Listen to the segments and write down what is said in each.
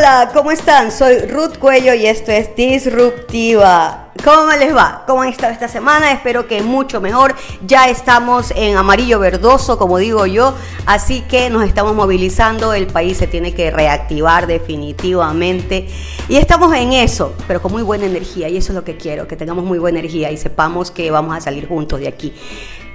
Hola, ¿cómo están? Soy Ruth Cuello y esto es Disruptiva. ¿Cómo les va? ¿Cómo han estado esta semana? Espero que mucho mejor. Ya estamos en amarillo verdoso, como digo yo, así que nos estamos movilizando. El país se tiene que reactivar definitivamente y estamos en eso, pero con muy buena energía y eso es lo que quiero, que tengamos muy buena energía y sepamos que vamos a salir juntos de aquí.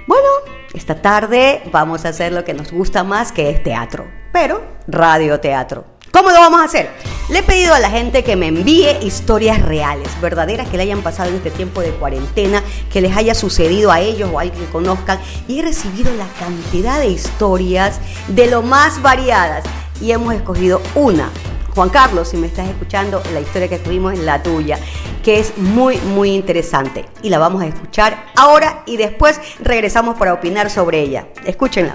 Bueno, esta tarde vamos a hacer lo que nos gusta más, que es teatro, pero radioteatro. ¿Cómo lo vamos a hacer? Le he pedido a la gente que me envíe historias reales, verdaderas, que le hayan pasado en este tiempo de cuarentena, que les haya sucedido a ellos o a alguien que conozcan. Y he recibido la cantidad de historias de lo más variadas. Y hemos escogido una. Juan Carlos, si me estás escuchando, la historia que escogimos es la tuya, que es muy, muy interesante. Y la vamos a escuchar ahora y después regresamos para opinar sobre ella. Escúchenla.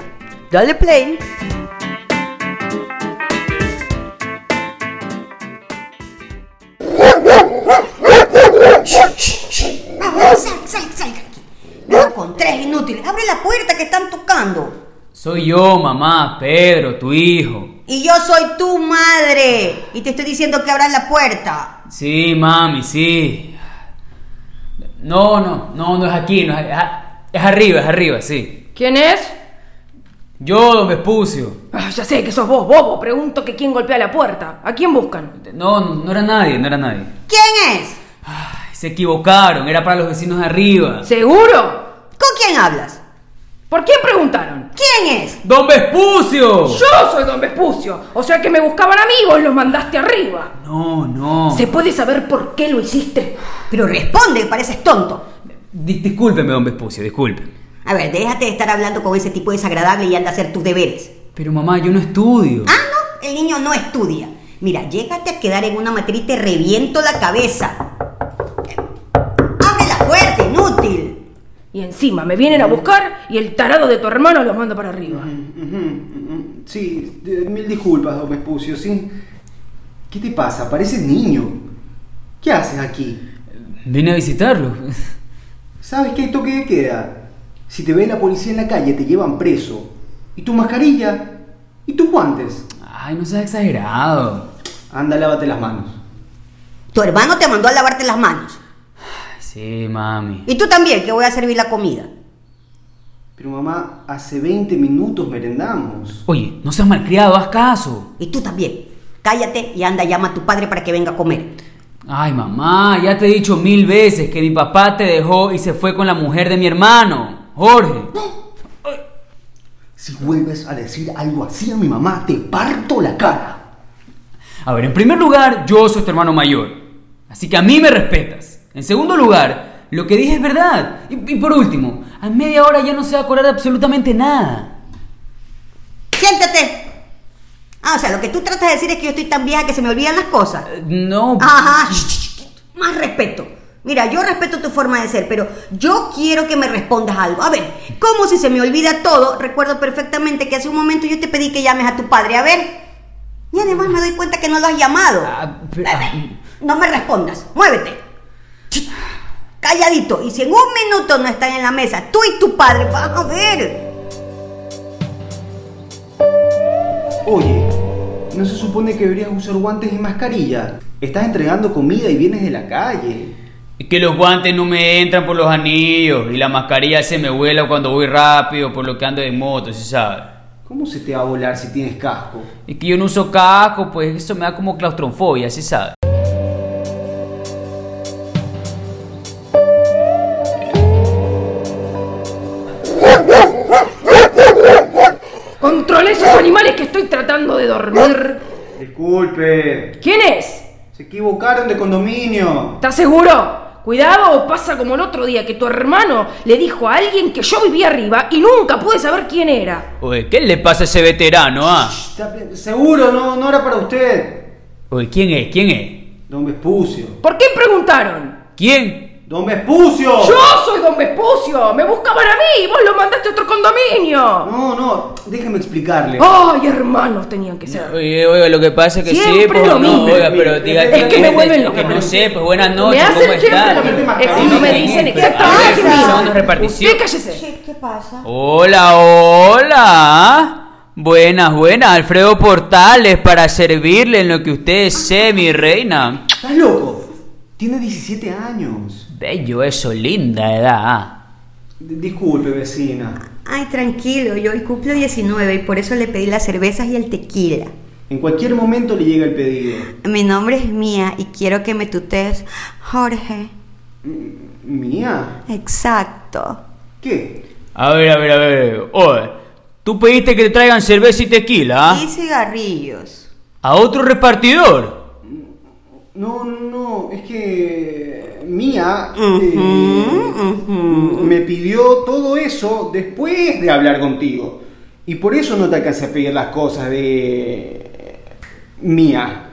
Dale play. No, con tres inútiles. Abre la puerta que están tocando. Soy yo, mamá, Pedro, tu hijo. Y yo soy tu madre. Y te estoy diciendo que abras la puerta. Sí, mami, sí. No, no, no, no es aquí, no es, arriba, es arriba, sí. ¿Quién es? Yo, don Vespucio. Ah, ya sé que sos vos, bobo. Pregunto que quién golpea la puerta. ¿A quién buscan? No, no era nadie, no era nadie. ¿Quién es? Ay, se equivocaron, era para los vecinos de arriba. ¿Seguro? ¿Con quién hablas? ¿Por quién preguntaron? ¿Quién es? ¡Don Vespucio! Yo soy don Vespucio. O sea que me buscaban amigos, los mandaste arriba. No, no. ¿Se puede saber por qué lo hiciste? Pero responde, pareces tonto. Di- discúlpeme, don Vespucio, disculpe. A ver, déjate de estar hablando con ese tipo desagradable y anda a hacer tus deberes. Pero mamá, yo no estudio. Ah, no, el niño no estudia. Mira, llégate a quedar en una materia y te reviento la cabeza. ¡Abre la puerta, inútil! Y encima me vienen a buscar y el tarado de tu hermano los manda para arriba. Sí, mil disculpas, don Vespucio, sí. ¿Qué te pasa? Pareces niño. ¿Qué haces aquí? Vine a visitarlo. ¿Sabes que hay toque de queda? Si te ve la policía en la calle, te llevan preso. ¿Y tu mascarilla? ¿Y tus guantes? Ay, no seas exagerado. Anda, lávate las manos. Tu hermano te mandó a lavarte las manos. Ay, sí, mami. Y tú también, que voy a servir la comida. Pero mamá, hace 20 minutos merendamos. Oye, no seas malcriado, haz caso. Y tú también. Cállate y anda, llama a tu padre para que venga a comer. Ay, mamá, ya te he dicho mil veces que mi papá te dejó y se fue con la mujer de mi hermano, Jorge. Si vuelves a decir algo así a mi mamá, te parto la cara. A ver, en primer lugar, yo soy tu hermano mayor. Así que a mí me respetas. En segundo lugar, lo que dije es verdad. Y, y por último, a media hora ya no se va a acordar de absolutamente nada. ¡Siéntate! Ah, o sea, lo que tú tratas de decir es que yo estoy tan vieja que se me olvidan las cosas. Eh, No. Ajá, más respeto. Mira, yo respeto tu forma de ser, pero yo quiero que me respondas algo. A ver, ¿cómo si se me olvida todo? Recuerdo perfectamente que hace un momento yo te pedí que llames a tu padre. A ver. Y además me doy cuenta que no lo has llamado. Ah, pero- A ver, no me respondas. Muévete. Calladito. Y si en un minuto no están en la mesa, tú y tu padre, van a ver. Oye, ¿no se supone que deberías usar guantes y mascarilla? Estás entregando comida y vienes de la calle. Es que los guantes no me entran por los anillos y la mascarilla se me vuela cuando voy rápido por lo que ando de moto, ¿sí sabes? ¿Cómo se te va a volar si tienes casco? Es que yo no uso casco, pues eso me da como claustrofobia, ¿sí sabes? Controlé esos animales que estoy tratando de dormir. Disculpe. ¿Quién es? Se equivocaron de condominio. ¿Estás seguro? Cuidado o pasa como el otro día que tu hermano le dijo a alguien que yo vivía arriba y nunca pude saber quién era. Oye, ¿qué le pasa a ese veterano, ah? Seguro, no, no era para usted. Oye, ¿quién es? ¿Quién es? Don Vespucio. ¿Por qué preguntaron? ¿Quién? ¡Don Vespucio! Yo soy Don Vespucio. Me buscaban a mí y vos lo mandaste a otro condominio. No, no, déjeme explicarle. Ay, hermanos tenían que ser. Oye, oiga, lo que pasa es que sí, Siempre pues lo no, mismo. oiga, pero diga Es que me vuelven que loca. no sé, pues buenas Me noches, hacen ¿cómo siempre están? lo mismo. Es que no me dicen exactamente a ver, nada. son de repartición. Usted cállese. ¿Qué, qué pasa? Hola, hola. Buenas, buenas, Alfredo Portales, para servirle en lo que usted desee, mi reina. ¿Estás loco? Tiene 17 años. Bello eso, linda edad. D- Disculpe, vecina. Ay, tranquilo, yo hoy cumplo 19 y por eso le pedí las cervezas y el tequila. En cualquier momento le llega el pedido. Mi nombre es Mía y quiero que me tutees Jorge. ¿Mía? Exacto. ¿Qué? A ver, a ver, a ver. Oye, tú pediste que te traigan cerveza y tequila, ¿ah? Y cigarrillos. ¿A otro repartidor? No, no, es que Mía eh, me pidió todo eso después de hablar contigo. Y por eso no te alcancé a pedir las cosas de Mía.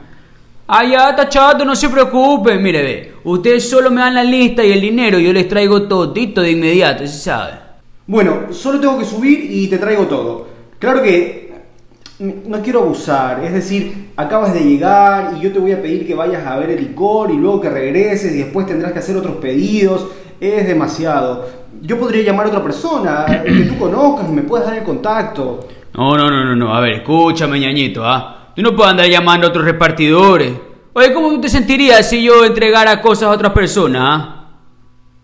Ah, ya, está chato, no se preocupe. Mire, ve, ustedes solo me dan la lista y el dinero y yo les traigo todito de inmediato, ¿sí sabe? Bueno, solo tengo que subir y te traigo todo. Claro que no quiero abusar, es decir, acabas de llegar y yo te voy a pedir que vayas a ver el licor y luego que regreses y después tendrás que hacer otros pedidos. Es demasiado. Yo podría llamar a otra persona que tú conozcas me puedas dar el contacto. No, no, no, no, no. A ver, escúchame, ñañito, ¿ah? Tú no puedes andar llamando a otros repartidores. Oye, ¿cómo tú te sentirías si yo entregara cosas a otras personas, ah?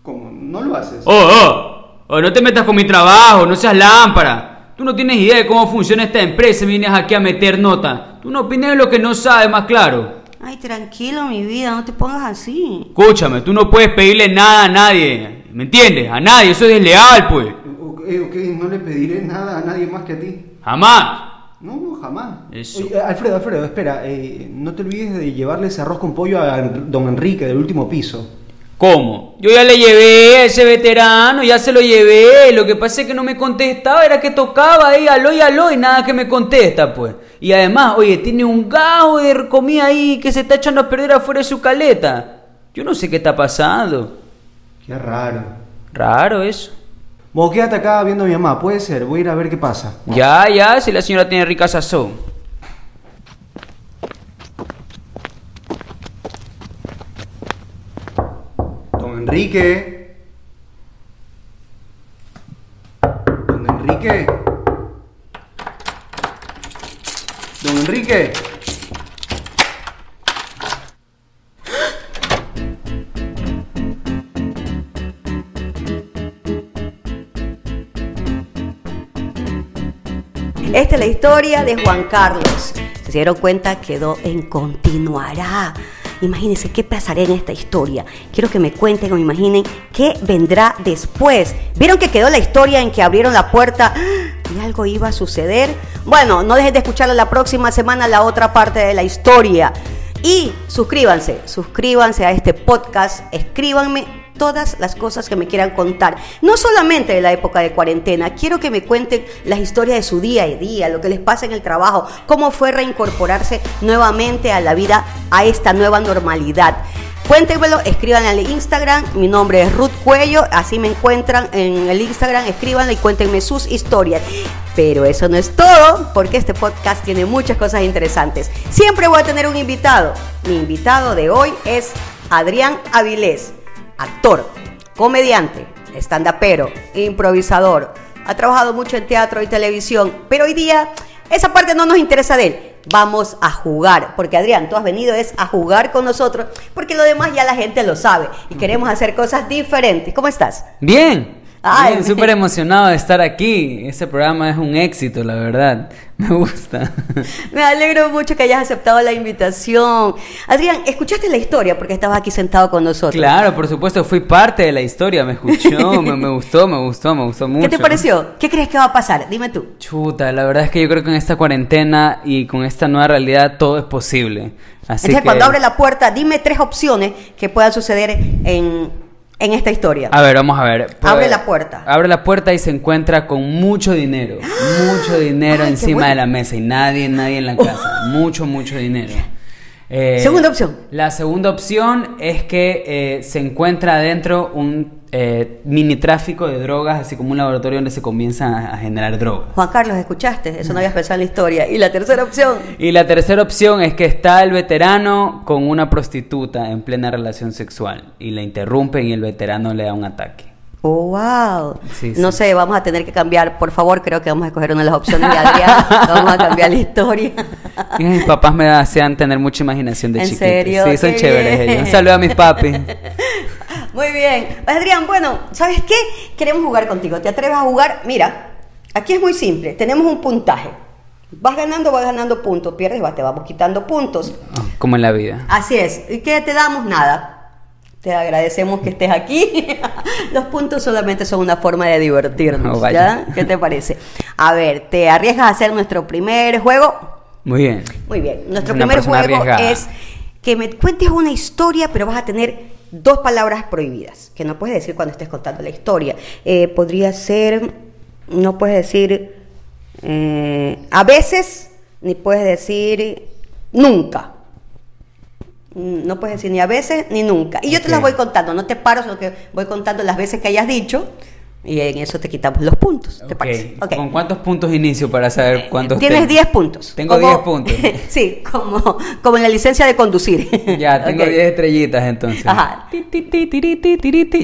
¿Cómo? ¿No lo haces? Oh, oh, oh, no te metas con mi trabajo, no seas lámpara. Tú no tienes idea de cómo funciona esta empresa y vienes aquí a meter nota. Tú no opines de lo que no sabes, más claro. Ay, tranquilo, mi vida, no te pongas así. Escúchame, tú no puedes pedirle nada a nadie. ¿Me entiendes? A nadie, eso es desleal, pues. Ok, ok, no le pediré nada a nadie más que a ti. Jamás. No, no, jamás. Eso. Oye, Alfredo, Alfredo, espera, eh, no te olvides de llevarle ese arroz con pollo a don Enrique del último piso. ¿Cómo? Yo ya le llevé a ese veterano, ya se lo llevé. Lo que pasa es que no me contestaba, era que tocaba ahí, aló y aló, y nada que me contesta, pues. Y además, oye, tiene un gajo de comida ahí que se está echando a perder afuera de su caleta. Yo no sé qué está pasando. Qué raro. Raro eso. Vos quédate acá viendo a mi mamá, puede ser, voy a ir a ver qué pasa. Ya, ya, si la señora tiene rica sazón. Don Enrique. Don Enrique. Don Enrique. Esta es la historia de Juan Carlos. Se dieron cuenta, quedó en continuará. Imagínense qué pasará en esta historia. Quiero que me cuenten o imaginen qué vendrá después. ¿Vieron que quedó la historia en que abrieron la puerta y algo iba a suceder? Bueno, no dejen de escuchar la próxima semana la otra parte de la historia. Y suscríbanse, suscríbanse a este podcast, escríbanme todas las cosas que me quieran contar. No solamente de la época de cuarentena, quiero que me cuenten las historias de su día a día, lo que les pasa en el trabajo, cómo fue reincorporarse nuevamente a la vida, a esta nueva normalidad. Cuéntenmelo, escriban al Instagram, mi nombre es Ruth Cuello, así me encuentran en el Instagram, escríbanlo y cuéntenme sus historias. Pero eso no es todo, porque este podcast tiene muchas cosas interesantes. Siempre voy a tener un invitado. Mi invitado de hoy es Adrián Avilés actor, comediante, estandapero, improvisador. Ha trabajado mucho en teatro y televisión, pero hoy día esa parte no nos interesa de él. Vamos a jugar, porque Adrián, tú has venido es a jugar con nosotros, porque lo demás ya la gente lo sabe y queremos hacer cosas diferentes. ¿Cómo estás? Bien. Ay, súper emocionado de estar aquí. Este programa es un éxito, la verdad. Me gusta. Me alegro mucho que hayas aceptado la invitación. Adrián, ¿escuchaste la historia? Porque estabas aquí sentado con nosotros. Claro, por supuesto, fui parte de la historia. Me escuchó, me, me gustó, me gustó, me gustó mucho. ¿Qué te pareció? ¿Qué crees que va a pasar? Dime tú. Chuta, la verdad es que yo creo que en esta cuarentena y con esta nueva realidad todo es posible. Así Entonces, que... cuando abre la puerta, dime tres opciones que puedan suceder en, en esta historia. A ver, vamos a ver. Pues, Abre la puerta. Abre la puerta y se encuentra con mucho dinero. Mucho dinero Ay, encima bueno. de la mesa y nadie, nadie en la casa. Mucho, mucho dinero. Eh, Segunda opción. La segunda opción es que eh, se encuentra adentro un eh, mini tráfico de drogas, así como un laboratorio donde se comienzan a, a generar drogas. Juan Carlos, ¿escuchaste? Eso no habías pensado en la historia. Y la tercera opción. Y la tercera opción es que está el veterano con una prostituta en plena relación sexual y la interrumpen y el veterano le da un ataque. Oh, wow. Sí, no sí. sé, vamos a tener que cambiar. Por favor, creo que vamos a escoger una de las opciones de Adrián. vamos a cambiar la historia. Mis papás me hacían tener mucha imaginación de ¿En chiquito. serio? Sí, son Qué chéveres bien. ellos. Un saludo a mis papis. Muy bien. Adrián, bueno, ¿sabes qué? Queremos jugar contigo. ¿Te atreves a jugar? Mira, aquí es muy simple. Tenemos un puntaje. Vas ganando, vas ganando puntos. Pierdes, vas- te vamos quitando puntos. Como en la vida. Así es. ¿Y qué te damos? Nada. Te agradecemos que estés aquí. Los puntos solamente son una forma de divertirnos. Oh. ¿Qué te parece? A ver, ¿te arriesgas a hacer nuestro primer juego? Muy bien. Muy bien. Nuestro primer juego arriesgada. es que me cuentes una historia, pero vas a tener dos palabras prohibidas, que no puedes decir cuando estés contando la historia. Eh, podría ser, no puedes decir eh, a veces, ni puedes decir nunca. Mm, No puedes decir ni a veces ni nunca. Y yo te las voy contando, no te paro, sino que voy contando las veces que hayas dicho y en eso te quitamos los puntos. ¿Con cuántos puntos inicio para saber cuántos Tienes tengo? 10 puntos. Tengo Como- 10 puntos. sí, como, como en la licencia de conducir. Ya, tengo Ok. 10 estrellitas entonces. Ajá.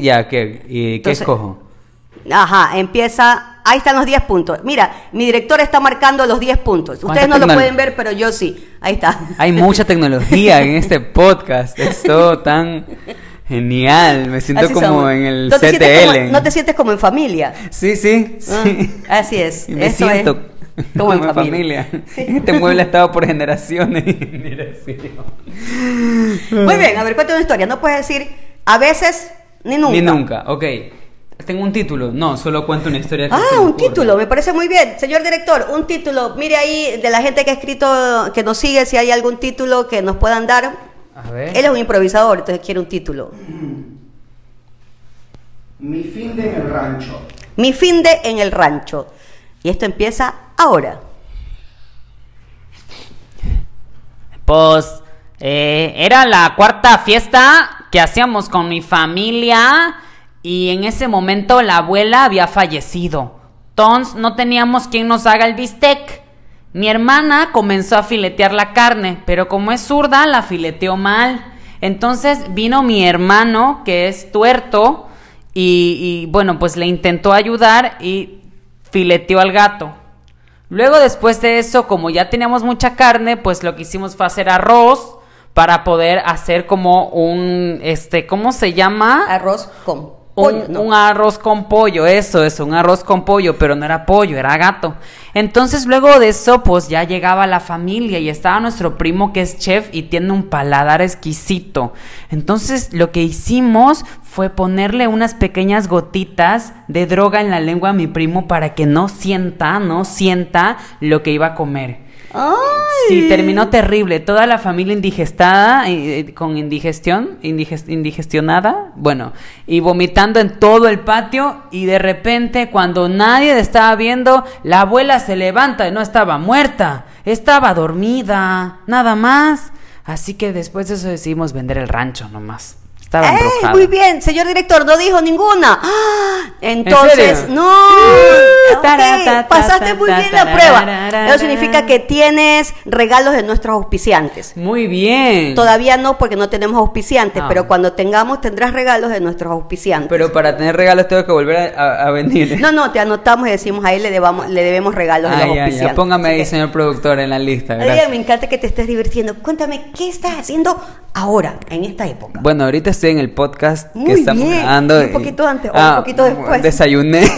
Ya, ¿qué, y, ¿qué Entonces- escojo? Ajá, empieza. Ahí están los 10 puntos. Mira, mi director está marcando los 10 puntos. ¿Cuánta Ustedes no lo pueden ver, pero yo sí. Ahí está. Hay mucha tecnología en este podcast. Es todo tan genial. Me siento Así como somos. en el no te CTL. como- no te sientes como en familia. Sí, sí, Ah, sí. así es. Y me Eso es siento como en familia. Sí. Este mueble ha estado por generaciones y generaciones. Muy bien, a ver, cuéntame una historia. No puedes decir a veces ni nunca. Ni nunca, ok. Tengo un título. No, solo cuento una historia. que Ah, un ocurre. título, me parece muy bien. Señor director, un título. Mire ahí de la gente que ha escrito, que nos sigue, si hay algún título que nos puedan dar. A ver. Él es un improvisador, entonces quiere un título. Mi fin de en el rancho. Mi fin de en el rancho. Y esto empieza ahora. Pues eh, era la cuarta fiesta que hacíamos con mi familia y en ese momento la abuela había fallecido. Entonces no teníamos quien nos haga el bistec. Mi hermana comenzó a filetear la carne, pero como es zurda, la fileteó mal. Entonces vino mi hermano, que es tuerto, y, y, bueno, pues le intentó ayudar y fileteó al gato. Luego después de eso, como ya teníamos mucha carne, pues lo que hicimos fue hacer arroz para poder hacer como un, este, ¿cómo se llama? Arroz con Un, no. un arroz con pollo, eso, eso, un arroz con pollo, pero no era pollo, era gato. Entonces luego de eso, pues ya llegaba la familia y estaba nuestro primo que es chef y tiene un paladar exquisito. Entonces lo que hicimos fue ponerle unas pequeñas gotitas de droga en la lengua a mi primo para que no sienta, no sienta lo que iba a comer. ¡Ay! Sí, terminó terrible. Toda la familia indigestada, eh, con indigestión, indiges- indigestionada, bueno, y vomitando en todo el patio. Y de repente, cuando nadie estaba viendo, la abuela se levanta y no estaba muerta, estaba dormida, nada más. Así que después de eso decidimos vender el rancho nomás. Estaba ¡Ey, embrujada. muy bien, señor director, no dijo ninguna. ¡Ah! Entonces, serio? no. Taratata, pasaste muy bien la prueba. Eso significa que tienes regalos de nuestros auspiciantes. Muy bien. Todavía no, porque no tenemos auspiciantes, pero cuando tengamos tendrás regalos de nuestros auspiciantes. Pero para tener regalos tengo que volver a, venir. No, no, te anotamos y decimos a él le, debamos, le debemos regalos de los ya, ya. auspiciantes. Póngame ahí, señor productor, en la lista. Gracias. me encanta que te estés divirtiendo. Cuéntame, ¿qué estás haciendo ahora, en esta época? Bueno, ahorita en el podcast Muy que estamos bien. grabando. Un poquito antes o un poquito después. Desayuné.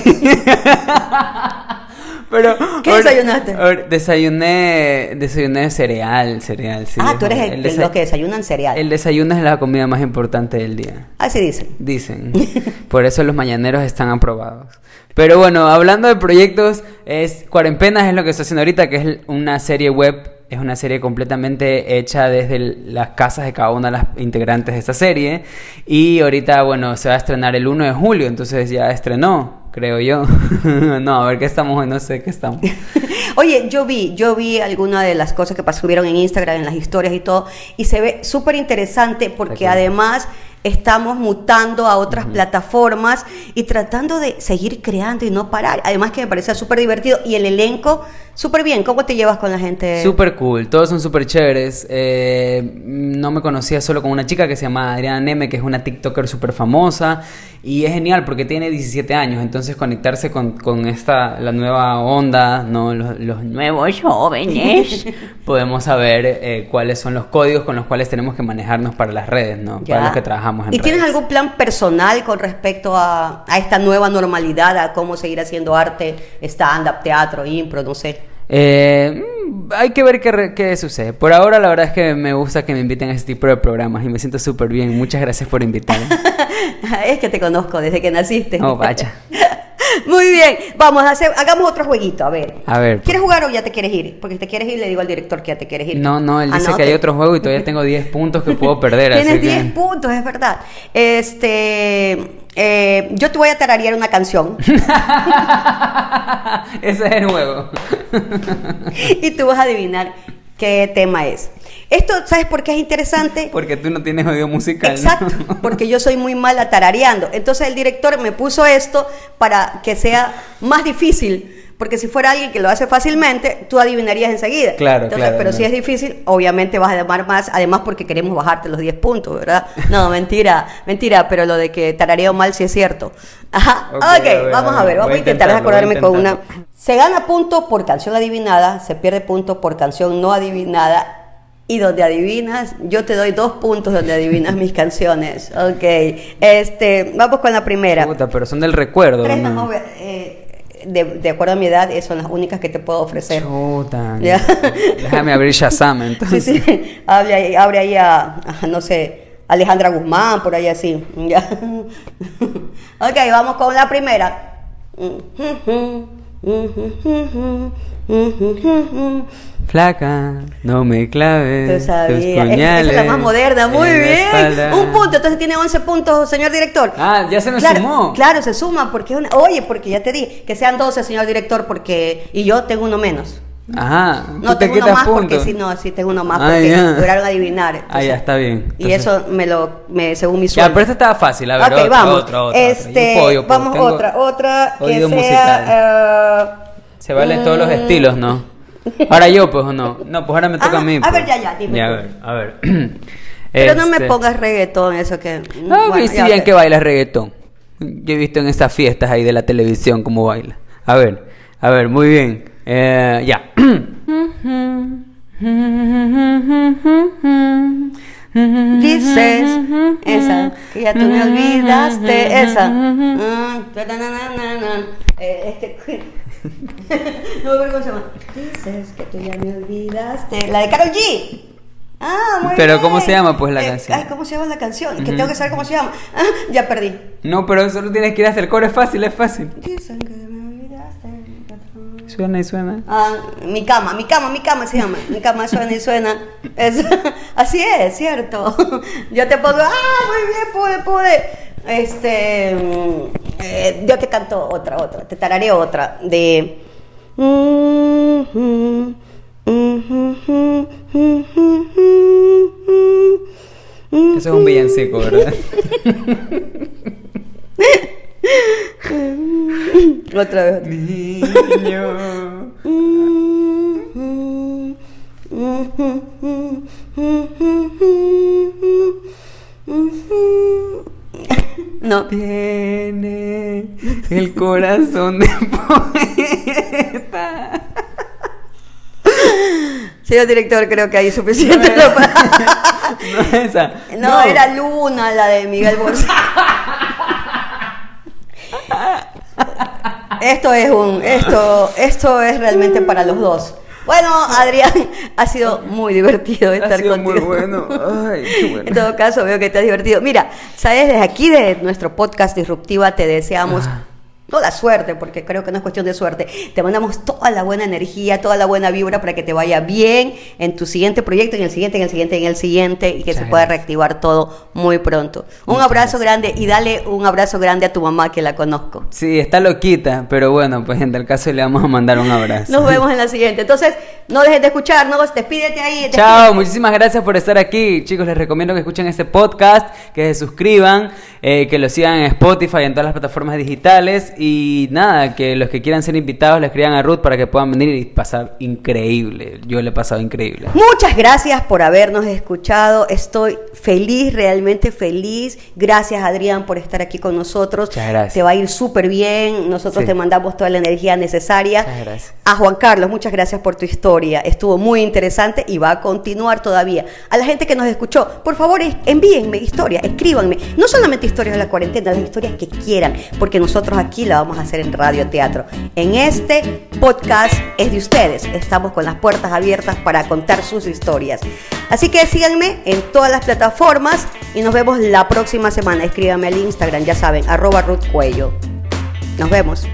Pero, ¿Qué desayunaste? desayuné, desayuné cereal, cereal. sí. ah, tú eres el, El los que desayunan cereal. El desayuno es la comida más importante del día. Así dicen. Dicen. Por eso los mañaneros están aprobados. Pero bueno, hablando de proyectos, es Cuarenpenas es lo que estoy haciendo ahorita, que es una serie web, es una serie completamente hecha desde el- las casas de cada una de las integrantes de esta serie. Y ahorita, bueno, se va a estrenar el 1 de julio, entonces ya estrenó, creo yo. no, a ver qué estamos no sé qué estamos. Oye, yo vi, yo vi algunas de las cosas que subieron en Instagram, en las historias y todo, y se ve súper interesante porque además estamos mutando a otras plataformas y tratando de seguir creando y no parar. Además que me parecía súper divertido y el elenco Súper bien, ¿cómo te llevas con la gente? Súper cool, todos son súper chéveres. Eh, no me conocía solo con una chica que se llama Adriana Neme, que es una TikToker súper famosa. Y es genial porque tiene 17 años, entonces conectarse con, con esta, la nueva onda, ¿no? los, los nuevos jóvenes, podemos saber eh, cuáles son los códigos con los cuales tenemos que manejarnos para las redes, ¿no? Ya. Para los que trabajamos en ¿Y tienes algún plan personal con respecto a, a esta nueva normalidad, a cómo seguir haciendo arte, stand-up, teatro, impro, no sé? Eh, mm, hay que ver qué, qué sucede. Por ahora, la verdad es que me gusta que me inviten a este tipo de programas y me siento súper bien. Muchas gracias por invitarme. es que te conozco desde que naciste. Oh, vaya. Muy bien, vamos a hacer, hagamos otro jueguito, a ver. A ver. ¿Quieres jugar o ya te quieres ir? Porque si te quieres ir, le digo al director que ya te quieres ir. No, no, él Ah, dice no, que hay otro juego y todavía tengo 10 puntos que puedo perder. Tienes así que- 10 puntos, es verdad. Este, eh, yo te voy a tararear una canción Ese es el juego. y tú vas a adivinar qué tema es. Esto, ¿sabes por qué es interesante? Porque tú no tienes oído musical. ¿no? Exacto, porque yo soy muy mala tarareando. Entonces el director me puso esto para que sea más difícil. Porque si fuera alguien que lo hace fácilmente, tú adivinarías enseguida. Claro, Entonces, claro, Pero no. si es difícil, obviamente vas a llamar más, además porque queremos bajarte los 10 puntos, ¿verdad? No, mentira, mentira, pero lo de que tarareo mal sí es cierto. Ajá, Ok, ok, a ver, vamos a ver, vamos a intentar acordarme con una... Se gana punto por canción adivinada, se pierde punto por canción no adivinada. Y donde adivinas, yo te doy dos puntos donde adivinas mis canciones. Ok. Este, vamos con la primera. Puta, pero son del recuerdo. Tres ¿no? joven- eh, de, de acuerdo a mi edad, eh, son las únicas que te puedo ofrecer. Chuta. Ya. Déjame abrir Shazam Sí, entonces. sí. Abre ahí, abre ahí a, a, no sé, Alejandra Guzmán, por ahí así. Ya. ok, vamos con la primera. Flaca, no me claves. Tú sabías. Es la más moderna. Muy bien. Un punto. Entonces tiene 11 puntos, señor director. Ah, ya se me claro, sumó. Claro, se suma porque una... Oye, porque ya te di que sean 12, señor director, porque... Y yo tengo uno menos. Ajá. No, te tengo uno más porque sí, no, sí tengo uno más Ah, porque ya. lograron adivinar. Ah, ya, está bien. Y Entonces- eso me lo, me, según mi Ya, sueldo. pero esta estaba fácil. A ver, ok, otra, vamos. otra, otra, este, puedo. vamos Tengo otra, otra que sea. Eh, Se valen todos los mm, estilos, ¿no? Ahora yo, pues, o no. No, pues ahora me toca a mí. a pues. ver, ya, ya, dime Ya, a ver, a ver. Pero no me Este- pongas reggaetón, eso que. Ah, bueno, ya, bien que baila reggaetón. Yo he visto en esas fiestas ahí de la televisión cómo baila. A ver, a ver, muy bien. Eh, ya. Dices, esa, que ya tú me olvidaste, esa. Mm, eh, este, no me acuerdo cómo se llama. Dices que tú ya me olvidaste. La de Karol G. Ah, muy Pero, bien. ¿cómo se llama, pues, la Eh, canción? Ay, ¿cómo se llama la canción? Que tengo que saber cómo se llama. Ah, ya perdí. No, pero solo tienes que ir hasta el coro, es fácil, es fácil. Dicen que me olvidaste. Suena y suena. Ah, mi cama, mi cama, mi cama se llama. Mi cama suena y suena. Es- así es, cierto. Yo te pongo, ah, muy bien, pude, pude. Este, mm, eh, yo te canto otra, otra, te tararé otra de. Eso es un villancico, ¿verdad? Otra vez. Niño. No. Tiene el corazón de poeta. Señor director, creo que hay suficiente. No No, esa. No, era Luna, la de Miguel Bosé. esto es un, esto, esto es realmente para los dos. Bueno, Adrián, ha sido muy divertido estar Ha sido contigo. muy bueno. Ay, qué bueno. En todo caso, veo que te has divertido. Mira, sabes, desde aquí de nuestro podcast Disruptiva te deseamos Ah. Toda suerte, porque creo que no es cuestión de suerte. Te mandamos toda la buena energía, toda la buena vibra para que te vaya bien en tu siguiente proyecto, en el siguiente, en el siguiente, en el siguiente, y que Muchas se pueda gracias. reactivar todo muy pronto. Un Muchas abrazo gracias. grande y dale un abrazo grande a tu mamá que la conozco. Sí, está loquita, pero bueno, pues en tal caso le vamos a mandar un abrazo. Nos vemos en la siguiente. Entonces, no dejes de escucharnos, despídete ahí. despídete. Chao, muchísimas gracias por estar aquí. Chicos, les recomiendo que escuchen este podcast, que se suscriban, eh, que lo sigan en Spotify, en todas las plataformas digitales. y nada, que los que quieran ser invitados le escriban a Ruth para que puedan venir y pasar increíble. Yo le he pasado increíble. Muchas gracias por habernos escuchado. Estoy feliz, realmente feliz. Gracias Adrián por estar aquí con nosotros. Muchas gracias. Te va a ir súper bien. Nosotros Sí. te mandamos toda la energía necesaria. Muchas gracias. A Juan Carlos, muchas gracias por tu historia. Estuvo muy interesante y va a continuar todavía. A la gente que nos escuchó, por favor envíenme historias, escríbanme. No solamente historias de la cuarentena, las historias que quieran, porque nosotros aquí la vamos a hacer en Radio Teatro. En este podcast es de ustedes. Estamos con las puertas abiertas para contar sus historias. Así que síganme en todas las plataformas y nos vemos la próxima semana. Escríbanme al Instagram, ya saben, arroba Ruth Cuello. Nos vemos.